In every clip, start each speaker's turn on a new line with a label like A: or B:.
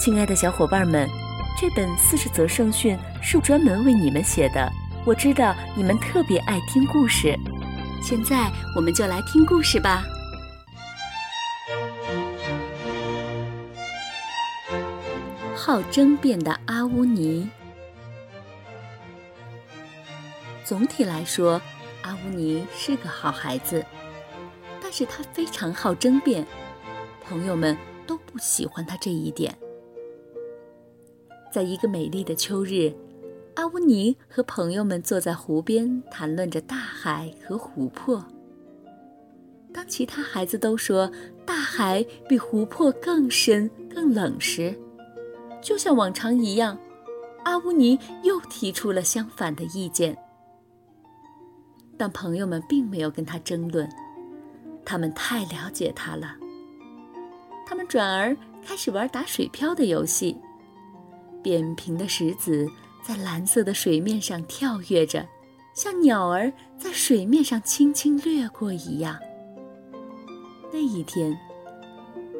A: 亲爱的小伙伴们，这本四十则圣训是专门为你们写的。我知道你们特别爱听故事，现在我们就来听故事吧。好争辩的阿乌尼。总体来说，阿乌尼是个好孩子，但是他非常好争辩，朋友们都不喜欢他这一点。在一个美丽的秋日，阿乌尼和朋友们坐在湖边，谈论着大海和湖泊。当其他孩子都说大海比湖泊更深、更冷时，就像往常一样，阿乌尼又提出了相反的意见。但朋友们并没有跟他争论，他们太了解他了。他们转而开始玩打水漂的游戏。扁平的石子在蓝色的水面上跳跃着，像鸟儿在水面上轻轻掠过一样。那一天，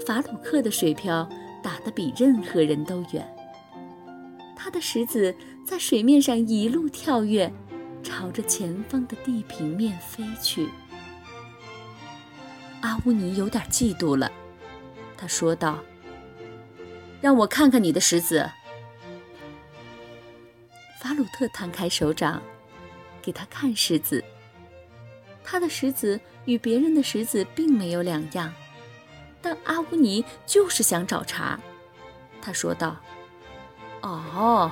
A: 法鲁克的水漂打得比任何人都远。他的石子在水面上一路跳跃，朝着前方的地平面飞去。阿乌尼有点嫉妒了，他说道：“让我看看你的石子。”法鲁特摊开手掌，给他看石子。他的石子与别人的石子并没有两样，但阿乌尼就是想找茬。他说道：“哦，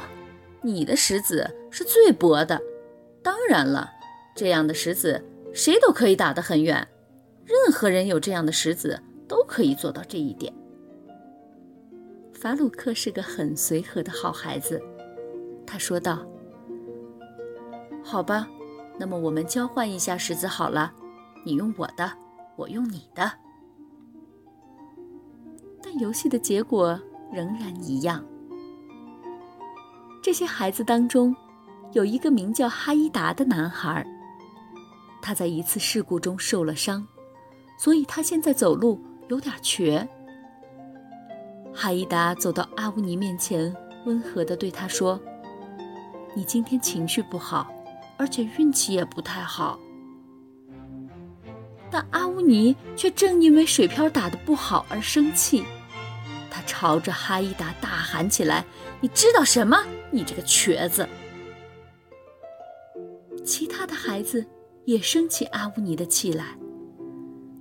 A: 你的石子是最薄的。当然了，这样的石子谁都可以打得很远。任何人有这样的石子都可以做到这一点。”法鲁克是个很随和的好孩子。他说道：“好吧，那么我们交换一下石子好了，你用我的，我用你的。但游戏的结果仍然一样。这些孩子当中，有一个名叫哈伊达的男孩，他在一次事故中受了伤，所以他现在走路有点瘸。哈伊达走到阿乌尼面前，温和地对他说。”你今天情绪不好，而且运气也不太好。但阿乌尼却正因为水漂打得不好而生气，他朝着哈伊达大喊起来：“你知道什么？你这个瘸子！”其他的孩子也生起阿乌尼的气来，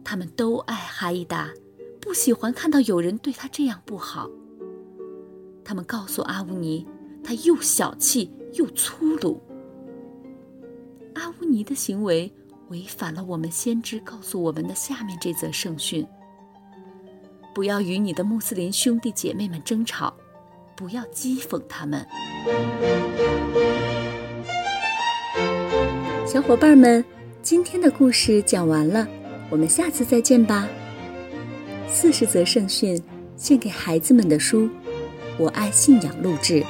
A: 他们都爱哈伊达，不喜欢看到有人对他这样不好。他们告诉阿乌尼，他又小气。又粗鲁。阿乌尼的行为违反了我们先知告诉我们的下面这则圣训：不要与你的穆斯林兄弟姐妹们争吵，不要讥讽他们。小伙伴们，今天的故事讲完了，我们下次再见吧。四十则圣训，献给孩子们的书，我爱信仰录制。